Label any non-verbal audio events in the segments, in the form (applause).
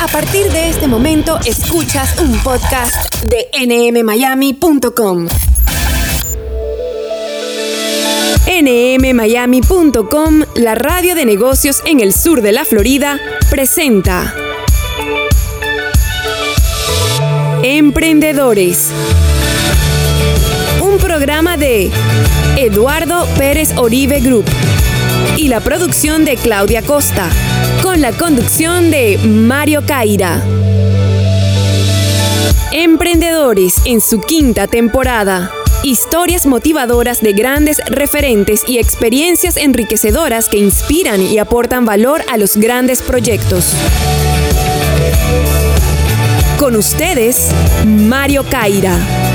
A partir de este momento, escuchas un podcast de nmmiami.com. nmmiami.com, la radio de negocios en el sur de la Florida, presenta Emprendedores. Un programa de Eduardo Pérez Oribe Group y la producción de Claudia Costa, la conducción de Mario Caira. Emprendedores en su quinta temporada. Historias motivadoras de grandes referentes y experiencias enriquecedoras que inspiran y aportan valor a los grandes proyectos. Con ustedes, Mario Caira.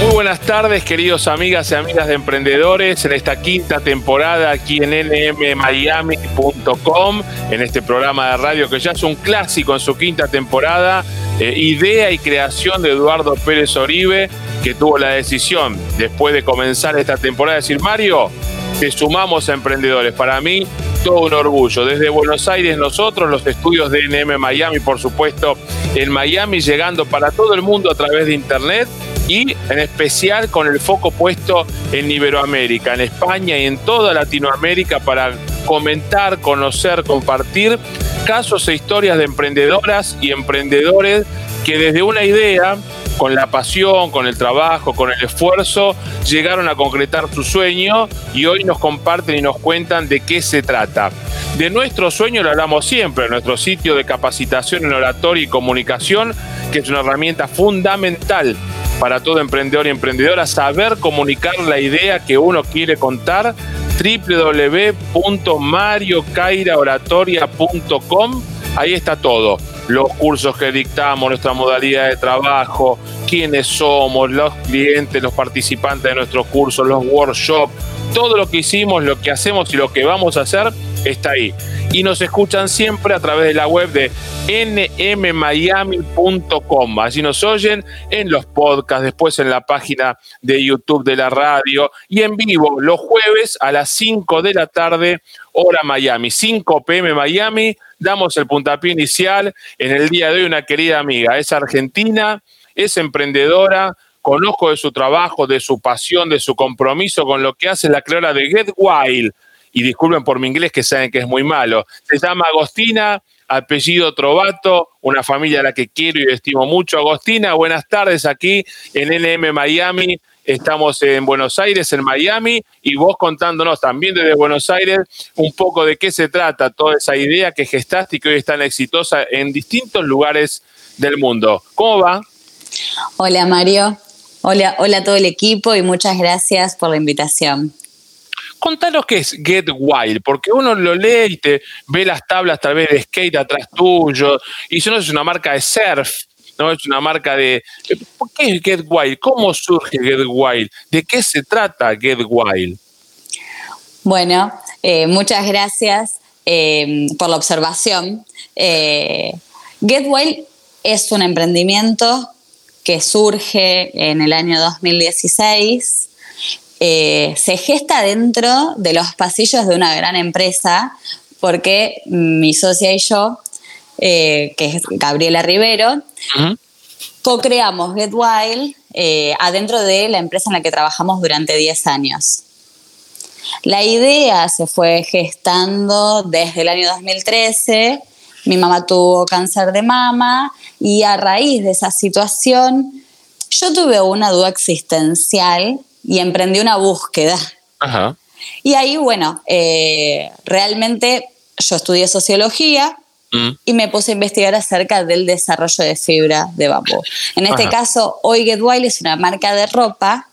Muy buenas tardes, queridos amigas y amigas de emprendedores, en esta quinta temporada aquí en nmmiami.com, en este programa de radio que ya es un clásico en su quinta temporada, eh, idea y creación de Eduardo Pérez Oribe, que tuvo la decisión, después de comenzar esta temporada, de decir, Mario, te sumamos a emprendedores. Para mí, todo un orgullo. Desde Buenos Aires nosotros, los estudios de NM Miami, por supuesto, en Miami, llegando para todo el mundo a través de Internet y en especial con el foco puesto en Iberoamérica, en España y en toda Latinoamérica para comentar, conocer, compartir casos e historias de emprendedoras y emprendedores que desde una idea, con la pasión, con el trabajo, con el esfuerzo, llegaron a concretar su sueño y hoy nos comparten y nos cuentan de qué se trata. De nuestro sueño lo hablamos siempre, nuestro sitio de capacitación en oratoria y comunicación, que es una herramienta fundamental para todo emprendedor y emprendedora saber comunicar la idea que uno quiere contar www.mariocairaoratoria.com ahí está todo. Los cursos que dictamos, nuestra modalidad de trabajo, quiénes somos, los clientes, los participantes de nuestros cursos, los workshops, todo lo que hicimos, lo que hacemos y lo que vamos a hacer está ahí. Y nos escuchan siempre a través de la web de nmmiami.com. Allí nos oyen en los podcasts, después en la página de YouTube de la radio y en vivo los jueves a las 5 de la tarde, hora Miami, 5 pm Miami. Damos el puntapié inicial en el día de hoy una querida amiga, es argentina, es emprendedora, conozco de su trabajo, de su pasión, de su compromiso con lo que hace la creadora de Get Wild. Y disculpen por mi inglés que saben que es muy malo. Se llama Agostina, apellido Trovato, una familia a la que quiero y estimo mucho. Agostina, buenas tardes aquí en NM Miami. Estamos en Buenos Aires, en Miami, y vos contándonos también desde Buenos Aires un poco de qué se trata toda esa idea que gestaste y que hoy es tan exitosa en distintos lugares del mundo. ¿Cómo va? Hola Mario, Hola, hola a todo el equipo y muchas gracias por la invitación. Contanos qué es Get Wild, porque uno lo lee y te ve las tablas tal vez de skate atrás tuyo, y eso no es una marca de surf, no es una marca de... ¿Por qué es Get Wild? ¿Cómo surge Get Wild? ¿De qué se trata Get Wild? Bueno, eh, muchas gracias eh, por la observación. Eh, Get Wild es un emprendimiento que surge en el año 2016, eh, se gesta dentro de los pasillos de una gran empresa, porque mi socia y yo, eh, que es Gabriela Rivero, co-creamos Get Wild eh, adentro de la empresa en la que trabajamos durante 10 años. La idea se fue gestando desde el año 2013 mi mamá tuvo cáncer de mama y a raíz de esa situación yo tuve una duda existencial y emprendí una búsqueda. Y ahí, bueno, eh, realmente yo estudié sociología mm. y me puse a investigar acerca del desarrollo de fibra de bambú. En este caso, hoy Get Wild es una marca de ropa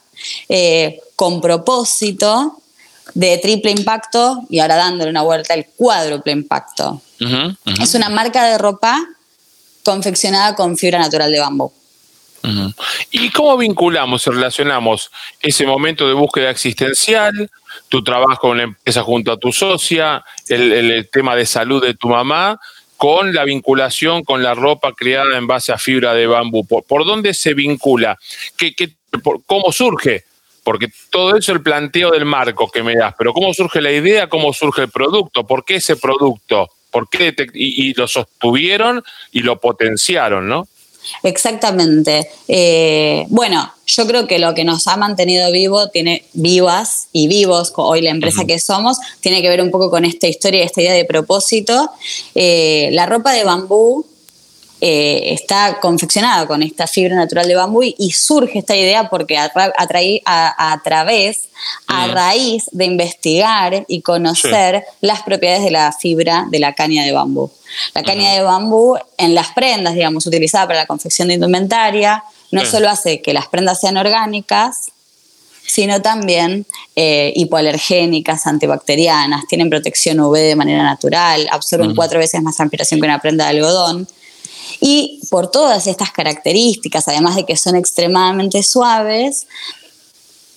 eh, con propósito de triple impacto y ahora dándole una vuelta al cuádruple impacto. Es una marca de ropa confeccionada con fibra natural de bambú. ¿Y cómo vinculamos y relacionamos ese momento de búsqueda existencial, tu trabajo en la empresa junto a tu socia, el, tema de salud de tu mamá, con la vinculación con la ropa creada en base a fibra de bambú? ¿Por, dónde se vincula? ¿Qué, cómo surge? Porque todo eso es el planteo del marco que me das, pero ¿cómo surge la idea? ¿Cómo surge el producto? ¿Por qué ese producto? por qué y, lo sostuvieron y lo potenciaron, ¿no? Exactamente. Eh, bueno, yo creo que lo que nos ha mantenido vivo, tiene vivas y vivos, hoy la empresa que somos, tiene que ver un poco con esta historia, esta idea de propósito. Eh, la ropa de bambú eh, está confeccionada con esta fibra natural de bambú y, surge esta idea porque a, a, través, a mm. raíz de investigar y conocer las propiedades de la fibra de la caña de bambú. La caña de bambú en las prendas, digamos, utilizada para la confección de indumentaria, no solo hace que las prendas sean orgánicas, sino también eh, hipoalergénicas, antibacterianas, tienen protección UV de manera natural, absorben cuatro veces más transpiración que una prenda de algodón y por todas estas características, además de que son extremadamente suaves,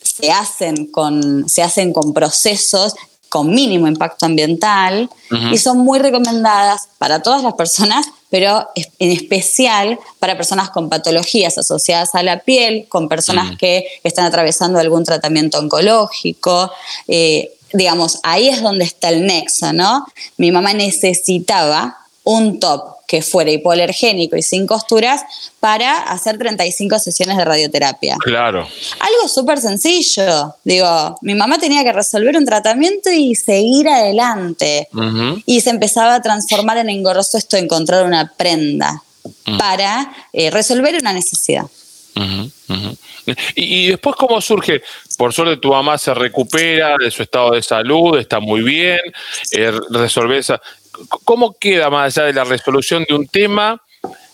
se hacen con, se hacen con procesos con mínimo impacto ambiental y son muy recomendadas para todas las personas, pero en especial para personas con patologías asociadas a la piel, con personas que están atravesando algún tratamiento oncológico. Eh, digamos, ahí es donde está el nexo, ¿no? Mi mamá necesitaba un top que fuera hipoalergénico y sin costuras para hacer 35 sesiones de radioterapia. Claro. Algo súper sencillo. Digo, mi mamá tenía que resolver un tratamiento y seguir adelante. Y se empezaba a transformar en engorroso esto de encontrar una prenda para eh, resolver una necesidad. Y, después, ¿cómo surge? Por suerte, tu mamá se recupera de su estado de salud, está muy bien, eh, resolver esa. ¿Cómo queda más allá de la resolución de un tema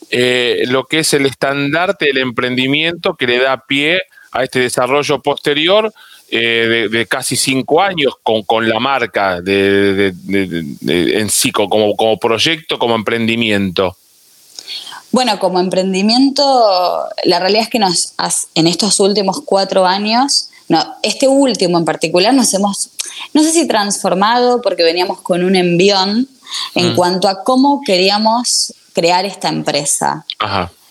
eh, lo que es el estandarte del emprendimiento que le da pie a este desarrollo posterior eh, de, casi cinco años con, la marca de, en sí, como, como proyecto, como emprendimiento? Bueno, como emprendimiento, la realidad es que nos, en estos últimos cuatro años no, este último en particular nos hemos, no sé si transformado porque veníamos con un envión en mm. cuanto a cómo queríamos crear esta empresa.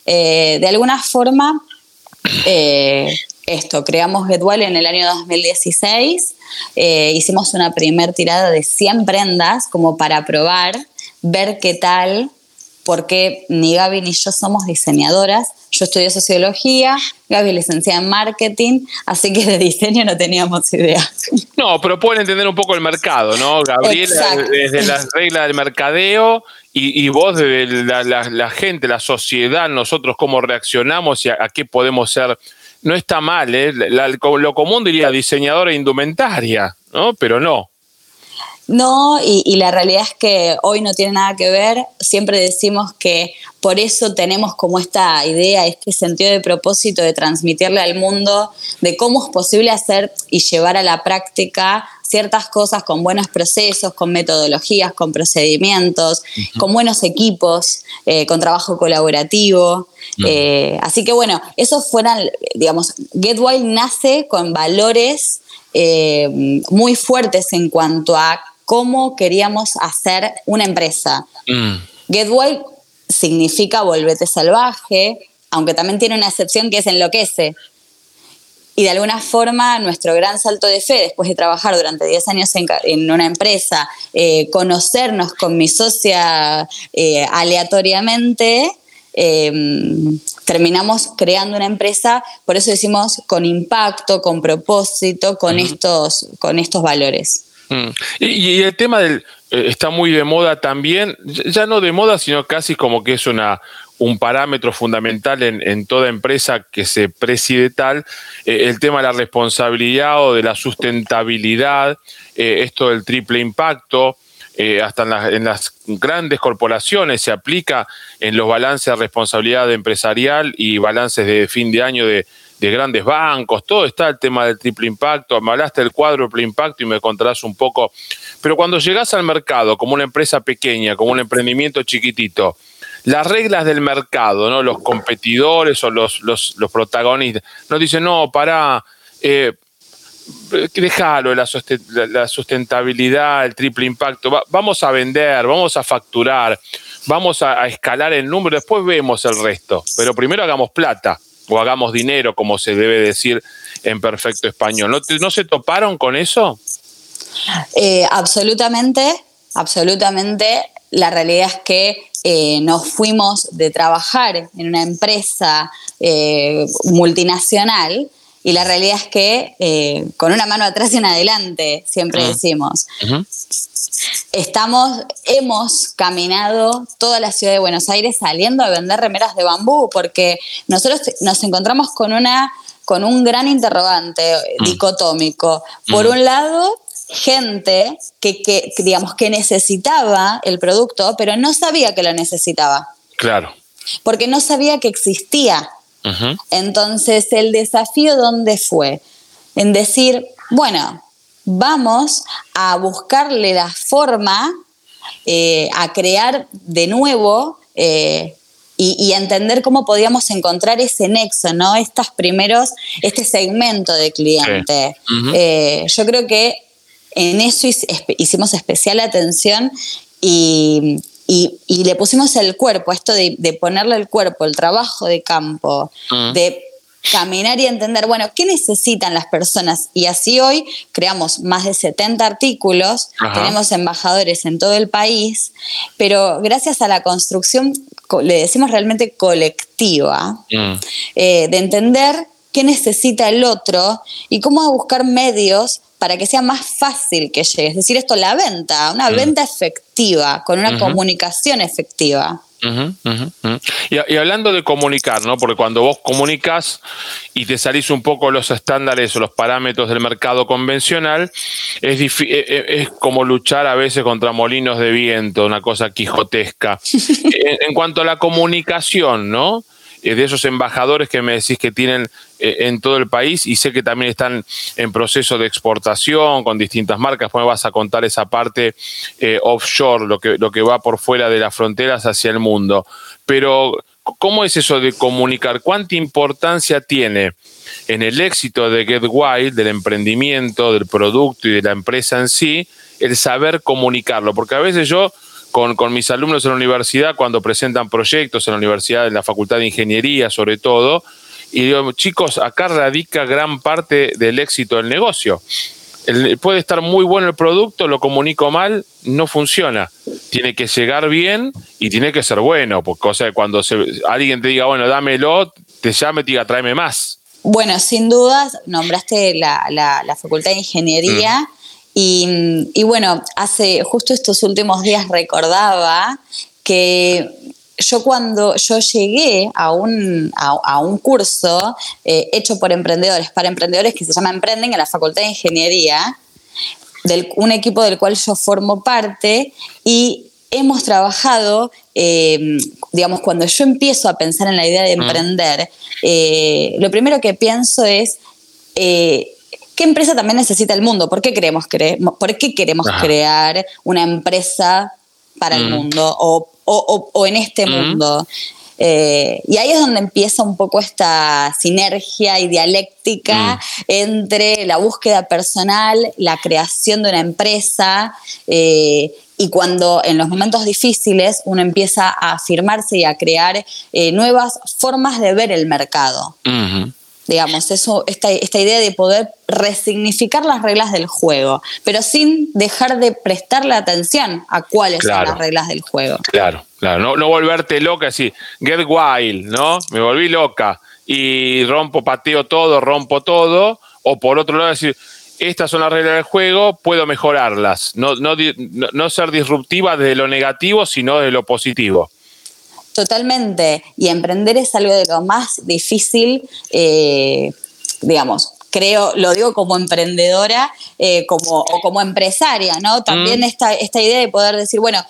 Eh, de alguna forma, eh, esto, creamos GetWell en el año 2016, eh, hicimos una primer tirada de 100 prendas como para probar, ver qué tal, porque ni Gaby ni yo somos diseñadoras, yo estudié sociología, Gaby licenciada en marketing, así que de diseño no teníamos idea. No, pero pueden entender un poco el mercado, ¿no? Gabriela desde las reglas del mercadeo y, vos desde la, gente, la sociedad, nosotros cómo reaccionamos y a, qué podemos ser. No está mal, ¿eh? lo común diría diseñadora indumentaria, ¿no? Pero no. No, y, la realidad es que hoy no tiene nada que ver. Siempre decimos que por eso tenemos como esta idea, este sentido de propósito de transmitirle al mundo de cómo es posible hacer y llevar a la práctica ciertas cosas con buenos procesos, con metodologías, con procedimientos, con buenos equipos, eh, con trabajo colaborativo. Eh, así que bueno, esos fueran, digamos, Get Wild nace con valores eh, muy fuertes en cuanto a cómo queríamos hacer una empresa. Mm. Get Wild significa volvete salvaje, aunque también tiene una excepción que es enloquece. Y de alguna forma nuestro gran salto de fe, después de trabajar durante 10 años en, una empresa, eh, conocernos con mi socia eh, aleatoriamente, em, terminamos creando una empresa, por eso decimos con impacto, con propósito, con, estos, con estos valores. Mm. Y, el tema del eh, está muy de moda también, ya no de moda, sino casi como que es una, un parámetro fundamental en, toda empresa que se preside tal, eh, el tema de la responsabilidad o de la sustentabilidad, eh, esto del triple impacto, hasta en, en, las grandes corporaciones se aplica en los balances de responsabilidad empresarial y balances de fin de año de, de grandes bancos, todo está el tema del triple impacto, me hablaste del cuádruple impacto y me contarás un poco, pero cuando llegas al mercado como una empresa pequeña, como un emprendimiento chiquitito, las reglas del mercado, ¿no? los competidores o los, los, protagonistas, nos dicen, no, para, eh, déjalo, la, sustentabilidad, el triple impacto, vamos a vender, vamos a facturar, vamos a escalar el número, después vemos el resto, pero primero hagamos plata o hagamos dinero, como se debe decir en perfecto español. ¿No, se toparon con eso? Eh, absolutamente, absolutamente. la realidad es que eh, nos fuimos de trabajar en una empresa eh, multinacional y la realidad es que eh, con una mano atrás y una adelante, siempre decimos. Estamos, hemos caminado toda la ciudad de Buenos Aires saliendo a vender remeras de bambú porque nosotros nos encontramos con una con un gran interrogante mm. dicotómico. Por mm. un lado, gente que, digamos, que necesitaba el producto, pero no sabía que lo necesitaba. Claro. Porque no sabía que existía. Entonces, el desafío, ¿dónde fue? En decir, bueno, vamos a buscarle la forma, eh, a crear de nuevo eh, y, entender cómo podíamos encontrar ese nexo, ¿no? Estos primeros, este segmento de cliente. Eh, yo creo que en eso hicimos especial atención y, le pusimos el cuerpo, esto de, ponerle el cuerpo, el trabajo de campo, mm. de caminar y entender, bueno, ¿qué necesitan las personas? Y así hoy creamos más de 70 artículos, tenemos embajadores en todo el país, pero gracias a la construcción, le decimos realmente colectiva, mm. eh, de entender qué necesita el otro y cómo buscar medios para que sea más fácil que llegue. Es decir, esto, la venta, una mm. venta efectiva, con una comunicación efectiva. Y, hablando de comunicar, ¿no? Porque cuando vos comunicas y te salís un poco los estándares o los parámetros del mercado convencional, es, e, e, es como luchar a veces contra molinos de viento, una cosa quijotesca. (laughs) en, cuanto a la comunicación, ¿no? De esos embajadores que me decís que tienen eh, en todo el país y sé que también están en proceso de exportación con distintas marcas. ¿Cómo vas a contar esa parte eh, offshore, lo que, lo que va por fuera de las fronteras hacia el mundo? Pero, ¿cómo es eso de comunicar? ¿Cuánta importancia tiene en el éxito de Get Wild, del emprendimiento, del producto y de la empresa en sí, el saber comunicarlo? Porque a veces yo con, mis alumnos en la universidad cuando presentan proyectos en la universidad, en la Facultad de Ingeniería sobre todo, y digo, chicos, acá radica gran parte del éxito del negocio. puede estar muy bueno el producto, lo comunico mal, no funciona. Tiene que llegar bien y tiene que ser bueno, porque o sea, cuando alguien te diga, bueno, dámelo, te llame y te diga, tráeme más. Bueno, sin dudas, nombraste la, Facultad de Ingeniería. Mm. Y, bueno, hace justo estos últimos días recordaba que yo cuando yo llegué a un, a, un curso eh, hecho por emprendedores, para emprendedores que se llama Emprenden en la Facultad de Ingeniería, del, un equipo del cual yo formo parte y hemos trabajado, eh, digamos, cuando yo empiezo a pensar en la idea de mm. emprender, eh, lo primero que pienso es ¿Qué empresa también necesita el mundo? ¿Por qué queremos, ¿por qué queremos crear una empresa para el mm. mundo o, en este mm. mundo? Eh, y ahí es donde empieza un poco esta sinergia y dialéctica mm. entre la búsqueda personal, la creación de una empresa eh, y cuando en los momentos difíciles uno empieza a afirmarse y a crear eh, nuevas formas de ver el mercado. Digamos, eso, esta, esta idea de poder resignificar las reglas del juego, pero sin dejar de prestarle atención a cuáles son las reglas del juego. Claro, claro, no, no volverte loca, así, get wild, ¿no? Me volví loca y rompo, pateo todo, rompo todo, o por otro lado decir, estas son las reglas del juego, puedo mejorarlas, no, no, no ser disruptiva desde lo negativo, sino de lo positivo. Totalmente. Y emprender es algo de lo más difícil, eh, digamos, creo, lo digo como emprendedora eh, como, o como empresaria, ¿no? También mm. esta, esta idea de poder decir, bueno,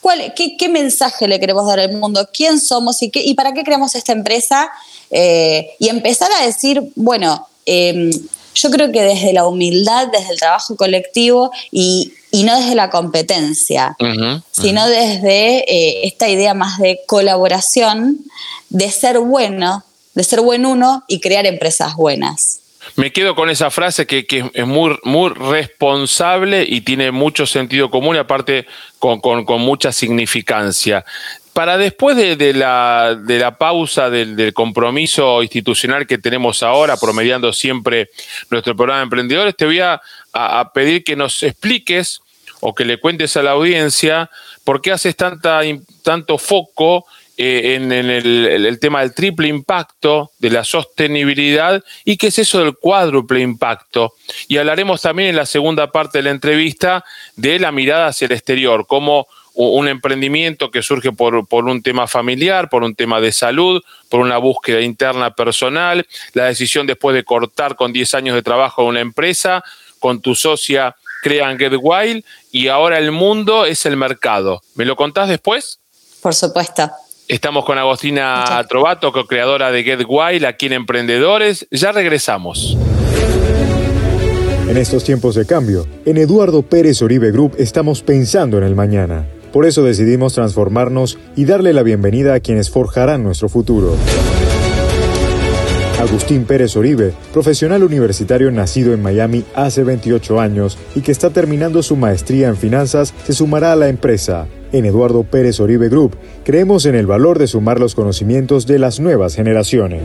¿cuál, qué, mensaje le queremos dar al mundo? ¿Quién somos y, qué, y para qué creamos esta empresa? Eh, y empezar a decir, bueno, em, yo creo que desde la humildad, desde el trabajo colectivo y, no desde la competencia, sino desde eh, esta idea más de colaboración, de ser bueno, de ser buen uno y crear empresas buenas. Me quedo con esa frase que, es muy, muy responsable y tiene mucho sentido común y aparte con, con mucha significancia para después de, la, de la, pausa del, compromiso institucional que tenemos ahora, promediando siempre nuestro programa de emprendedores, te voy a, pedir que nos expliques o que le cuentes a la audiencia por qué haces tanta, tanto foco eh, en, el, tema del triple impacto, de la sostenibilidad y qué es eso del cuádruple impacto. Y hablaremos también en la segunda parte de la entrevista de la mirada hacia el exterior, como un emprendimiento que surge por, por, un tema familiar, por un tema de salud, por una búsqueda interna personal, la decisión después de cortar con 10 años de trabajo en una empresa, con tu socia crean Get Wild y ahora el mundo es el mercado. ¿Me lo contás después? Por supuesto. Estamos con Agostina Trovato, co-creadora de Get Wild, aquí en Emprendedores. Ya regresamos. En estos tiempos de cambio, en Eduardo Pérez Oribe Group estamos pensando en el mañana. Por eso decidimos transformarnos y darle la bienvenida a quienes forjarán nuestro futuro. Agustín Pérez Oribe, profesional universitario nacido en Miami hace 28 años y que está terminando su maestría en finanzas, se sumará a la empresa. En Eduardo Pérez Oribe Group creemos en el valor de sumar los conocimientos de las nuevas generaciones.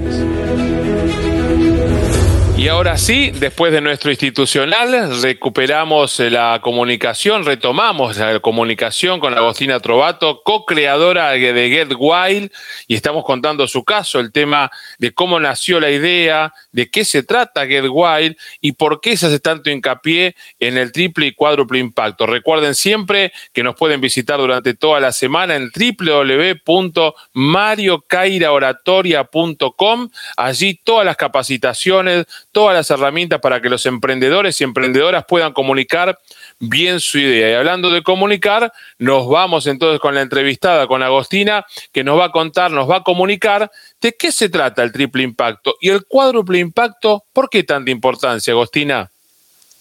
Y ahora sí, después de nuestro institucional, recuperamos eh, la comunicación, retomamos la comunicación con Agostina Trovato, co-creadora de Get Wild, y estamos contando su caso, el tema de cómo nació la idea, de qué se trata Get Wild y por qué se hace tanto hincapié en el triple y cuádruple impacto. Recuerden siempre que nos pueden visitar durante toda la semana en www.mariocairaoratoria.com. Allí todas las capacitaciones, todas las herramientas para que los emprendedores y emprendedoras puedan comunicar bien su idea. Y hablando de comunicar, nos vamos entonces con la entrevistada, con Agostina, que nos va a contar, nos va a comunicar de qué se trata el triple impacto y el cuádruple impacto. ¿Por qué tanta importancia, Agostina?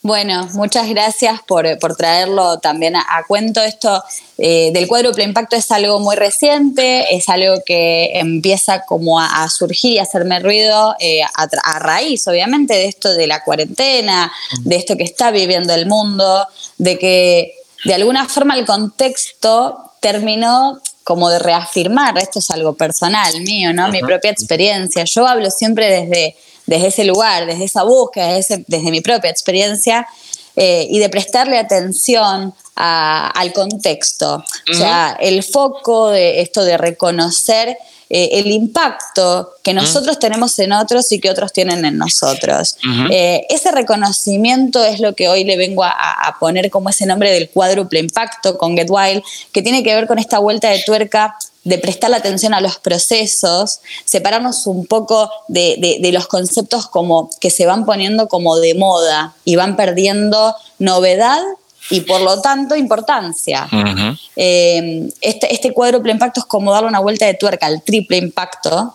Bueno, muchas gracias por, traerlo también a, cuento. Esto eh, del cuádruple impacto es algo muy reciente, es algo que empieza como a, surgir y a hacerme ruido eh, a, raíz, obviamente, de esto de la cuarentena, de esto que está viviendo el mundo, de que de alguna forma el contexto terminó como de reafirmar, esto es algo personal mío, ¿no? Mi propia experiencia. Yo hablo siempre desde desde ese lugar, desde esa búsqueda, desde, desde mi propia experiencia, eh, y de prestarle atención al contexto. O sea, el foco de esto de reconocer eh, el impacto que nosotros tenemos en otros y que otros tienen en nosotros. Eh, ese reconocimiento es lo que hoy le vengo a, a, poner como ese nombre del cuádruple impacto con Get Wild, que tiene que ver con esta vuelta de tuerca de prestar la atención a los procesos, separarnos un poco de, los conceptos como que se van poniendo como de moda y van perdiendo novedad y por lo tanto importancia. Eh, este, este cuádruple impacto es como darle una vuelta de tuerca al triple impacto.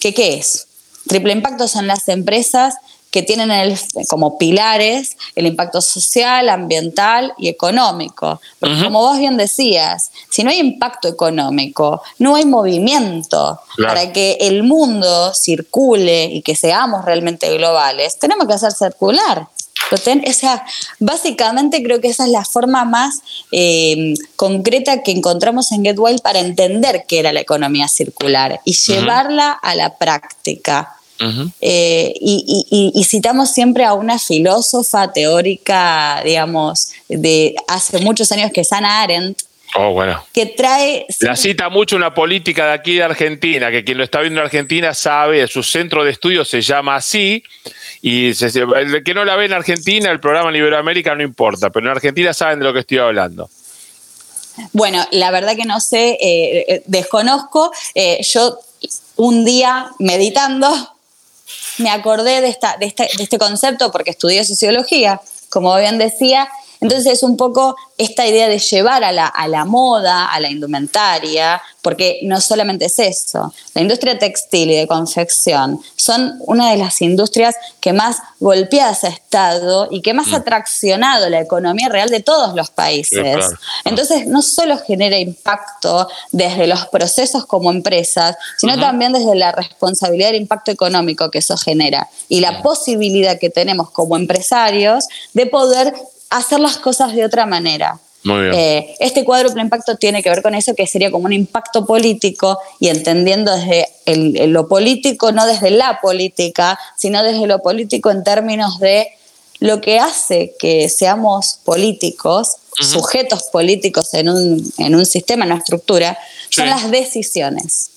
¿Qué, ¿Qué es? Triple impacto son las empresas que tienen el, como pilares el impacto social, ambiental y económico. Porque como vos bien decías, si no hay impacto económico, no hay movimiento. Para que el mundo circule y que seamos realmente globales, tenemos que hacer circular. O sea, básicamente creo que esa es la forma más eh, concreta que encontramos en Get Wild para entender qué era la economía circular y llevarla a la práctica. Eh, y, citamos siempre a una filósofa teórica, digamos, de hace muchos años que es Hannah Arendt. Oh, bueno. Que trae. La cita mucho una política de aquí de Argentina, que quien lo está viendo en Argentina sabe, su centro de estudio se llama así, y el que no la ve en Argentina, el programa en Iberoamérica no importa, pero en Argentina saben de lo que estoy hablando. Bueno, la verdad que no sé, eh, eh, desconozco. yo un día meditando me acordé de, esta, de, este, de este concepto porque estudié sociología, como bien decía, entonces es un poco esta idea de llevar a la, a la, moda, a la indumentaria, porque no solamente es eso, la industria textil y de confección son una de las industrias que más golpeadas ha estado y que más ha mm. traccionado la economía real de todos los países. Entonces no solo genera impacto desde los procesos como empresas, sino también desde la responsabilidad del impacto económico que eso genera y la posibilidad que tenemos como empresarios de poder hacer las cosas de otra manera. Eh, este cuádruple impacto tiene que ver con eso, que sería como un impacto político y entendiendo desde lo político, no desde la política, sino desde lo político en términos de lo que hace que seamos políticos sujetos políticos en un, en un sistema, en una estructura, son las decisiones.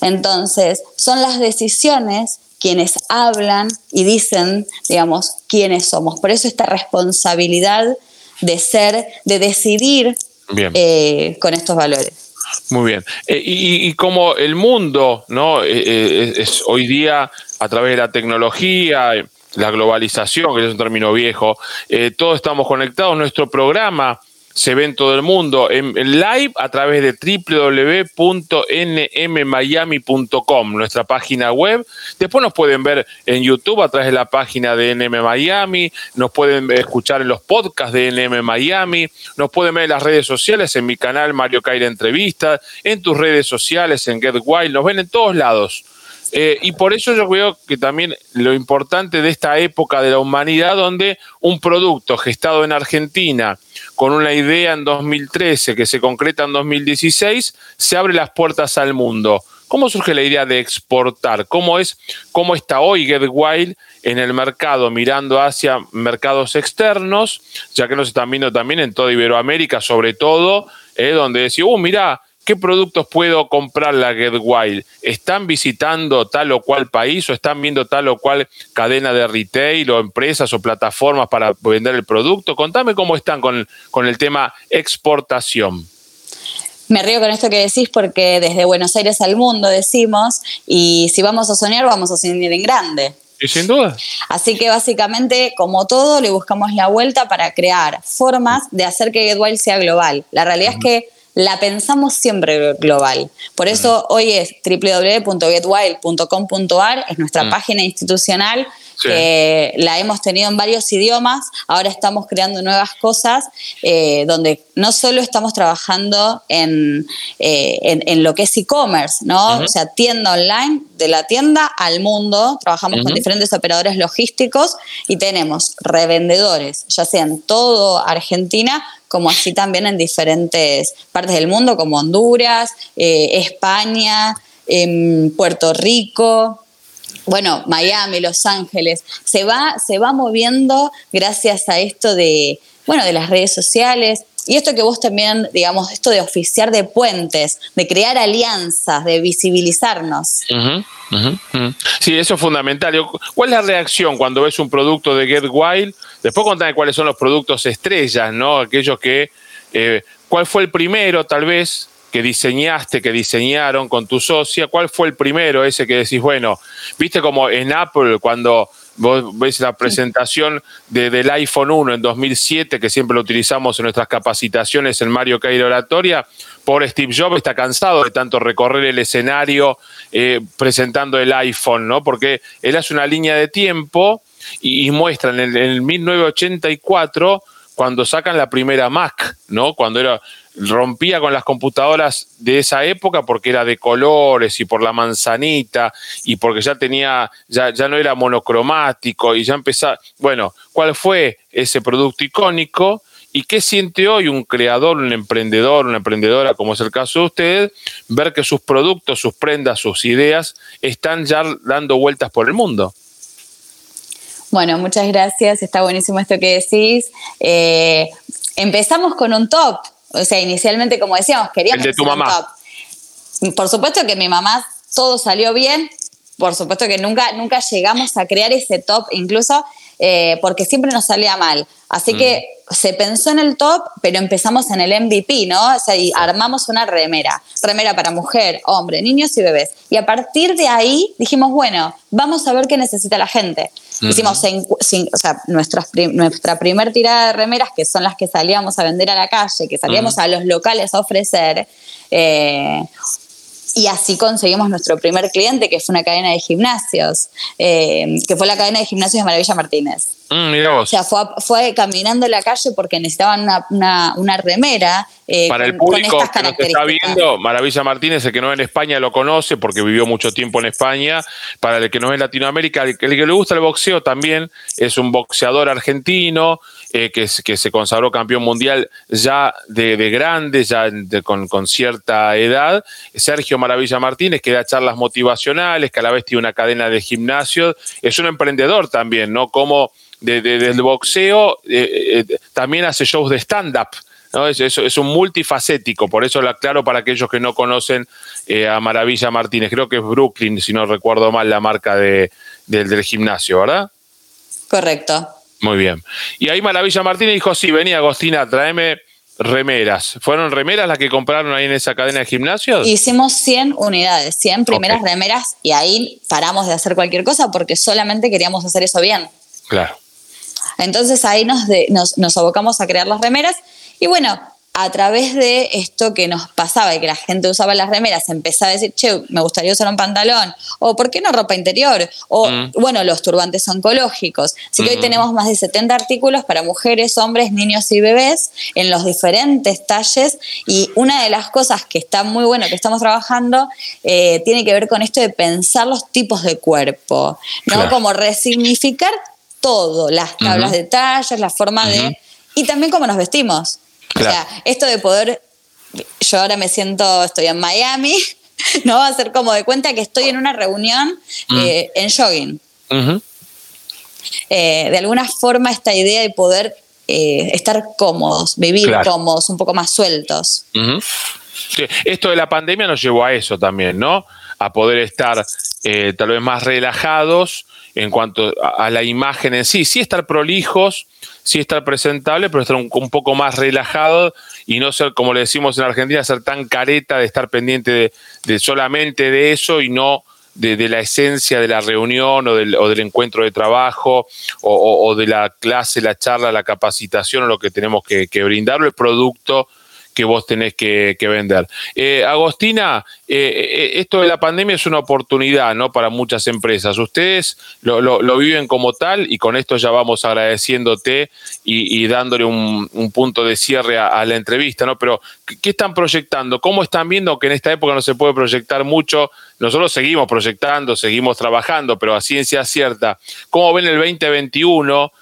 Entonces, son las decisiones quienes hablan y dicen, digamos, quiénes somos. Por eso esta responsabilidad de ser, de decidir eh, con estos valores. Muy bien. Eh, y, como el mundo, ¿no? Eh, es hoy día a través de la tecnología, la globalización, que es un término viejo, todos estamos conectados. Nuestro programa se ve en todo el mundo en, live a través de www.nmmiami.com, nuestra página web. Después nos pueden ver en YouTube a través de la página de NM Miami, nos pueden escuchar en los podcasts de NM Miami, nos pueden ver en las redes sociales, en mi canal Mario Caira Entrevistas, en tus redes sociales, en Get Wild, nos ven en todos lados. Eh, y por eso yo creo que también lo importante de esta época de la humanidad, donde un producto gestado en Argentina, con una idea en 2013 que se concreta en 2016, se abre las puertas al mundo. ¿Cómo surge la idea de exportar? ¿Cómo, es, cómo está hoy Get Wild en el mercado mirando hacia mercados externos, ya que nos están viendo también en toda Iberoamérica, sobre todo, eh, donde decía, uh, mira, ¿Qué productos puedo comprar la Get Wild? ¿Están visitando tal o cual país o están viendo tal o cual cadena de retail o empresas o plataformas para vender el producto? Contame cómo están con, con el tema exportación. Me río con esto que decís porque desde Buenos Aires al mundo decimos, y si vamos a soñar, vamos a soñar en grande. Y sin duda. Así que básicamente, como todo, le buscamos la vuelta para crear formas de hacer que GetWild sea global. La realidad es que la pensamos siempre global. Por eso hoy es www.getwild.com.ar, es nuestra mm. página institucional que la hemos tenido en varios idiomas, ahora estamos creando nuevas cosas eh, donde no solo estamos trabajando en, eh, en, lo que es e-commerce, ¿no? O sea, tienda online, de la tienda al mundo, trabajamos con diferentes operadores logísticos y tenemos revendedores, ya sea en todo Argentina, como así también en diferentes partes del mundo, como Honduras, eh, España, em, Puerto Rico, bueno, Miami, Los Ángeles, se va, se va moviendo gracias a esto de, bueno, de las redes sociales. Y esto que vos también, digamos, esto de oficiar de puentes, de crear alianzas, de visibilizarnos. Sí, eso es fundamental. ¿Cuál es la reacción cuando ves un producto de Get Wild? Después contame cuáles son los productos estrellas, ¿no? Aquellos que... Eh, ¿Cuál fue el primero, tal vez, que diseñaste, que diseñaron con tu socia, ¿cuál fue el primero ese que decís, bueno, viste como en Apple cuando vos ves la presentación del iPhone 1 en 2007, que siempre lo utilizamos en nuestras capacitaciones en Mario Kart Oratoria, por Steve Jobs está cansado de tanto recorrer el escenario eh, presentando el iPhone, ¿no? Porque él hace una línea de tiempo y, muestra en el, en el 1984 cuando sacan la primera Mac, ¿no? Cuando era rompía con las computadoras de esa época porque era de colores y por la manzanita y porque ya tenía, ya, ya no era monocromático y ya empezaba, bueno, ¿cuál fue ese producto icónico? ¿Y qué siente hoy un creador, un emprendedor, una emprendedora, como es el caso de usted, ver que sus productos, sus prendas, sus ideas están ya dando vueltas por el mundo? Bueno, muchas gracias, está buenísimo esto que decís. Eh, empezamos con un top, o sea, inicialmente, como decíamos, queríamos El de tu mamá. Por supuesto que mi mamá todo salió bien. Por supuesto que nunca, nunca llegamos a crear ese top, incluso eh, porque siempre nos salía mal. Así que mm. se pensó en el top, pero empezamos en el MVP, ¿no? O sea, y armamos una remera. Remera para mujer, hombre, niños y bebés. Y a partir de ahí dijimos, bueno, vamos a ver qué necesita la gente. Hicimos o sea, nuestra primer tirada de remeras, que son las que salíamos a vender a la calle, que salíamos a los locales a ofrecer, eh, y así conseguimos nuestro primer cliente, que fue una cadena de gimnasios, eh, que fue la cadena de gimnasios de Maravilla Martínez. Mm, o sea, fue, fue, caminando la calle porque necesitaban una, una, remera. Eh, Para el público que nos está viendo, Maravilla Martínez, el que no es en España lo conoce porque vivió mucho tiempo en España. Para el que no es en Latinoamérica, el que, le gusta el boxeo también es un boxeador argentino eh, que, se consagró campeón mundial ya de, de grande, ya con, cierta edad. Sergio Maravilla Martínez, que da charlas motivacionales, que a la vez tiene una cadena de gimnasios. Es un emprendedor también, ¿no? Como del boxeo, eh, eh, también hace shows de stand-up. ¿no? Es, es, un multifacético, por eso lo aclaro para aquellos que no conocen a Maravilla Martínez. Creo que es Brooklyn, si no recuerdo mal, la marca de, del gimnasio, ¿verdad? Correcto. Muy bien. Y ahí Maravilla Martínez dijo, sí, vení Agostina, tráeme remeras. ¿Fueron remeras las que compraron ahí en esa cadena de gimnasios? Hicimos 100 unidades, 100 primeras remeras y ahí paramos de hacer cualquier cosa porque solamente queríamos hacer eso bien. Claro. Entonces ahí nos, nos, nos abocamos a crear las remeras y bueno, a través de esto que nos pasaba y que la gente usaba las remeras, empezaba a decir, che, me gustaría usar un pantalón, o ¿por qué no ropa interior? O, mm. bueno, los turbantes oncológicos. Así que hoy mm. tenemos más de 70 artículos para mujeres, hombres, niños y bebés en los diferentes talles. Y una de las cosas que está muy bueno que estamos trabajando eh, tiene que ver con esto de pensar los tipos de cuerpo, ¿no? Como resignificar todo, las tablas de tallas, la forma de... Y también cómo nos vestimos. O sea, esto de poder, yo ahora me siento, estoy en Miami, (laughs) ¿no? Va a ser como de cuenta que estoy en una reunión mm. eh, en jogging. Eh, de alguna forma esta idea de poder eh, estar cómodos, vivir cómodos, un poco más sueltos. Esto de la pandemia nos llevó a eso también, ¿no? A poder estar tal vez más relajados en cuanto a, la imagen en sí, sí estar prolijos, sí estar presentable, pero estar un, poco más relajado y no ser, como le decimos en Argentina, ser tan careta de estar pendiente de, solamente de eso y no de, la esencia de la reunión o del, encuentro de trabajo o, de la clase, la charla, la capacitación o lo que tenemos que, que brindarlo, el producto que vos tenés que, vender. Eh, Agostina, eh, eh, esto de la pandemia es una oportunidad ¿no? para muchas empresas. Ustedes lo, viven como tal y con esto ya vamos agradeciéndote y, dándole un, punto de cierre a, la entrevista, ¿no? Pero, ¿qué están proyectando? ¿Cómo están viendo que en esta época no se puede proyectar mucho? Nosotros seguimos proyectando, seguimos trabajando, pero a ciencia cierta. ¿Cómo ven el 2021?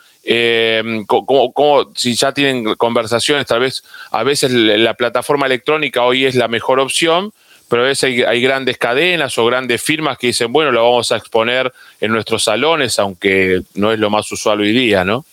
Como, si ya tienen conversaciones, tal vez a veces la plataforma electrónica hoy es la mejor opción, pero a veces hay, grandes cadenas o grandes firmas que dicen, bueno, lo vamos a exponer en nuestros salones, aunque no es lo más usual hoy día, ¿no?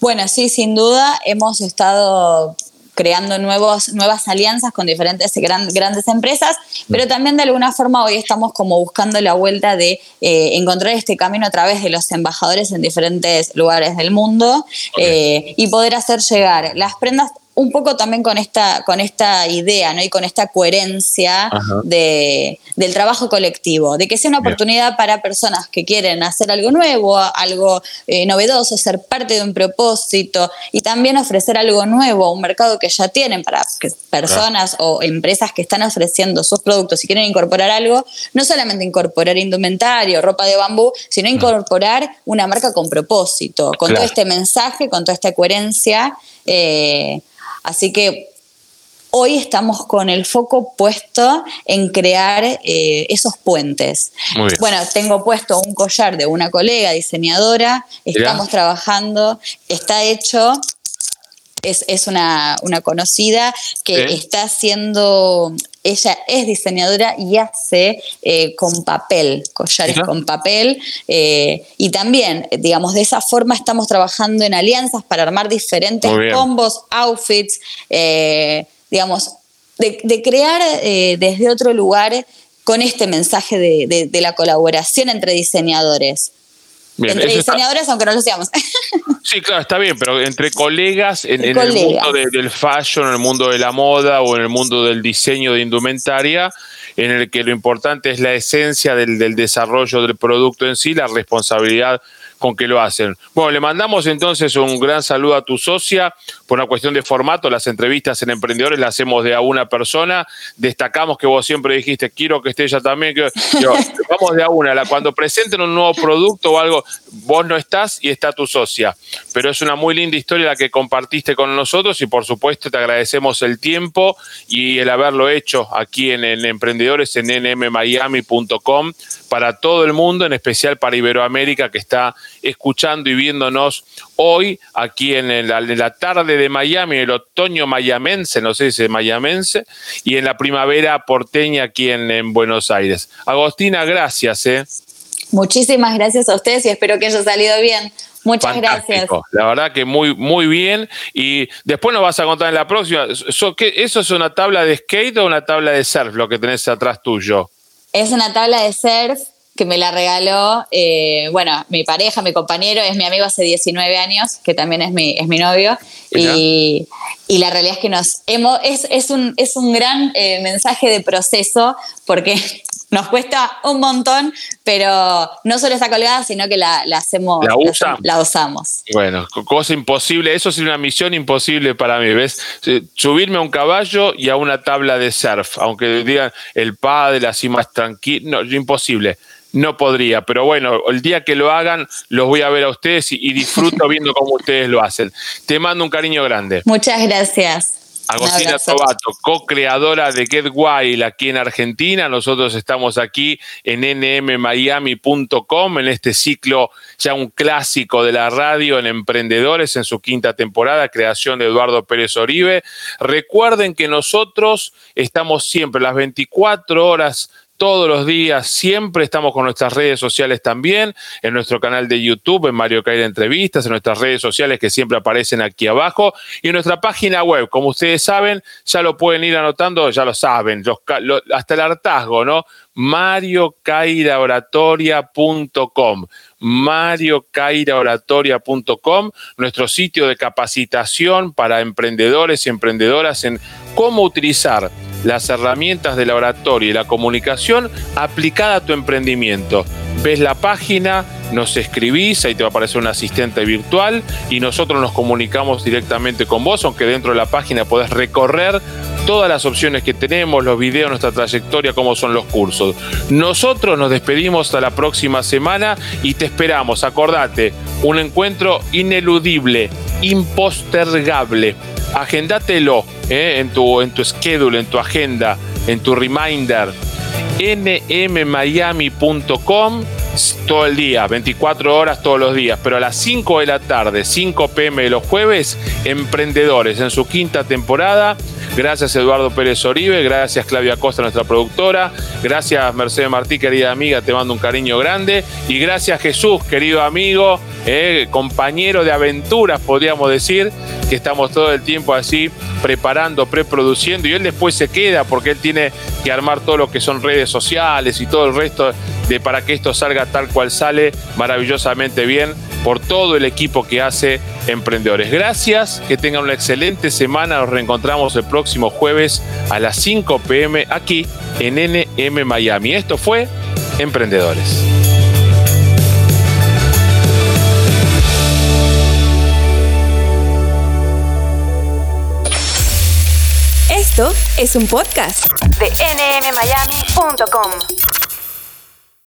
Bueno, sí, sin duda hemos estado creando nuevos, nuevas alianzas con diferentes grandes empresas, pero también de alguna forma hoy estamos como buscando la vuelta de eh, encontrar este camino a través de los embajadores en diferentes lugares del mundo eh, y poder hacer llegar las prendas un poco también con esta, con esta idea ¿no? y con esta coherencia de, del trabajo colectivo, de que sea una oportunidad para personas que quieren hacer algo nuevo, algo eh, novedoso, ser parte de un propósito y también ofrecer algo nuevo a un mercado que ya tienen para personas o empresas que están ofreciendo sus productos y quieren incorporar algo, no solamente incorporar indumentario, ropa de bambú, sino incorporar una marca con propósito, con todo este mensaje, con toda esta coherencia. Eh, Así que hoy estamos con el foco puesto en crear eh, esos puentes. Bueno, tengo puesto un collar de una colega diseñadora, estamos trabajando, está hecho es, una, conocida que está haciendo, ella es diseñadora y hace eh, con papel, collares con papel. Eh, y también, digamos, de esa forma estamos trabajando en alianzas para armar diferentes combos, outfits, eh, digamos, de, crear desde otro lugar con este mensaje de la colaboración entre diseñadores entre diseñadores, aunque no lo seamos. (laughs) Sí, claro, está bien, pero entre colegas en, el mundo del fashion, en el mundo de la moda o en el mundo del diseño de indumentaria, en el que lo importante es la esencia del, del desarrollo del producto en sí, la responsabilidad con que lo hacen. Bueno, le mandamos entonces un gran saludo a tu socia. Por una cuestión de formato, las entrevistas en emprendedores las hacemos de a una persona. Destacamos que vos siempre dijiste, quiero que esté ella también. Que, (laughs) vamos de a una. Cuando presenten un nuevo producto o algo, vos no estás y está tu socia. Pero es una muy linda historia la que compartiste con nosotros y por supuesto te agradecemos el tiempo y el haberlo hecho aquí en, en Emprendedores en nmmiami.com para todo el mundo, en especial para Iberoamérica que está escuchando y viéndonos hoy aquí en la, tarde de Miami, en el otoño mayamense, no sé si es mayamense, y en la primavera porteña aquí en, Buenos Aires. Agostina, gracias. ¿eh? Muchísimas gracias a ustedes y espero que haya salido bien. Muchas gracias. La verdad que muy, muy bien. Y después nos vas a contar en la próxima. ¿Eso es una tabla de skate o una tabla de surf lo que tenés atrás tuyo? Es una tabla de surf que me la regaló, eh, bueno, mi pareja, mi compañero, es mi amigo hace 19 años, que también es mi, es mi novio, y, y, la realidad es que nos hemos, es, es, un, es un gran eh, mensaje de proceso, porque nos cuesta un montón, pero no solo está colgada, sino que la, hacemos, la, usamos. Bueno, cosa imposible, eso es una misión imposible para mí, ¿ves? Subirme a un caballo y a una tabla de surf, aunque digan el padre así más tranquilo, no, imposible. No podría, pero bueno, el día que lo hagan, los voy a ver a ustedes y, y disfruto (laughs) viendo cómo ustedes lo hacen. Te mando un cariño grande. Muchas gracias. Agostina Tobato, co-creadora de Get Wild aquí en Argentina. Nosotros estamos aquí en nmmiami.com en este ciclo ya un clásico de la radio en Emprendedores en su quinta temporada, creación de Eduardo Pérez Oribe. Recuerden que nosotros estamos siempre las 24 horas todos los días, siempre estamos con nuestras redes sociales también, en nuestro canal de YouTube, en Mario Caira Entrevistas, en nuestras redes sociales que siempre aparecen aquí abajo, y en nuestra página web, como ustedes saben, ya lo pueden ir anotando, ya lo saben, hasta el hartazgo, ¿no? mariocairaoratoria.com mariocairaoratoria.com, nuestro sitio de capacitación para emprendedores y emprendedoras en cómo utilizar las herramientas de la oratoria y la comunicación aplicada a tu emprendimiento. Ves la página, nos escribís, ahí te va a aparecer un asistente virtual y nosotros nos comunicamos directamente con vos, aunque dentro de la página podés recorrer todas las opciones que tenemos, los videos, nuestra trayectoria, cómo son los cursos. Nosotros nos despedimos hasta la próxima semana y te esperamos. Acordate, un encuentro ineludible, impostergable. Agendátelo eh, en, tu, en tu schedule, en tu agenda, en tu reminder nmmiami.com todo el día, 24 horas todos los días, pero a las 5 de la tarde, 5 pm de los jueves, Emprendedores en su quinta temporada. Gracias Eduardo Pérez Oribe, gracias Claudia Costa, nuestra productora, gracias Mercedes Martí, querida amiga, te mando un cariño grande, y gracias Jesús, querido amigo, eh, compañero de aventuras, podríamos decir, que estamos todo el tiempo así preparando, preproduciendo, y él después se queda porque él tiene que armar todo lo que son redes sociales y todo el resto de para que esto salga tal cual sale maravillosamente bien por todo el equipo que hace Emprendedores. Gracias, que tengan una excelente semana. Nos reencontramos el próximo jueves a las 5 pm aquí en NM Miami. Esto fue Emprendedores. Esto es un podcast de nmmiami.com.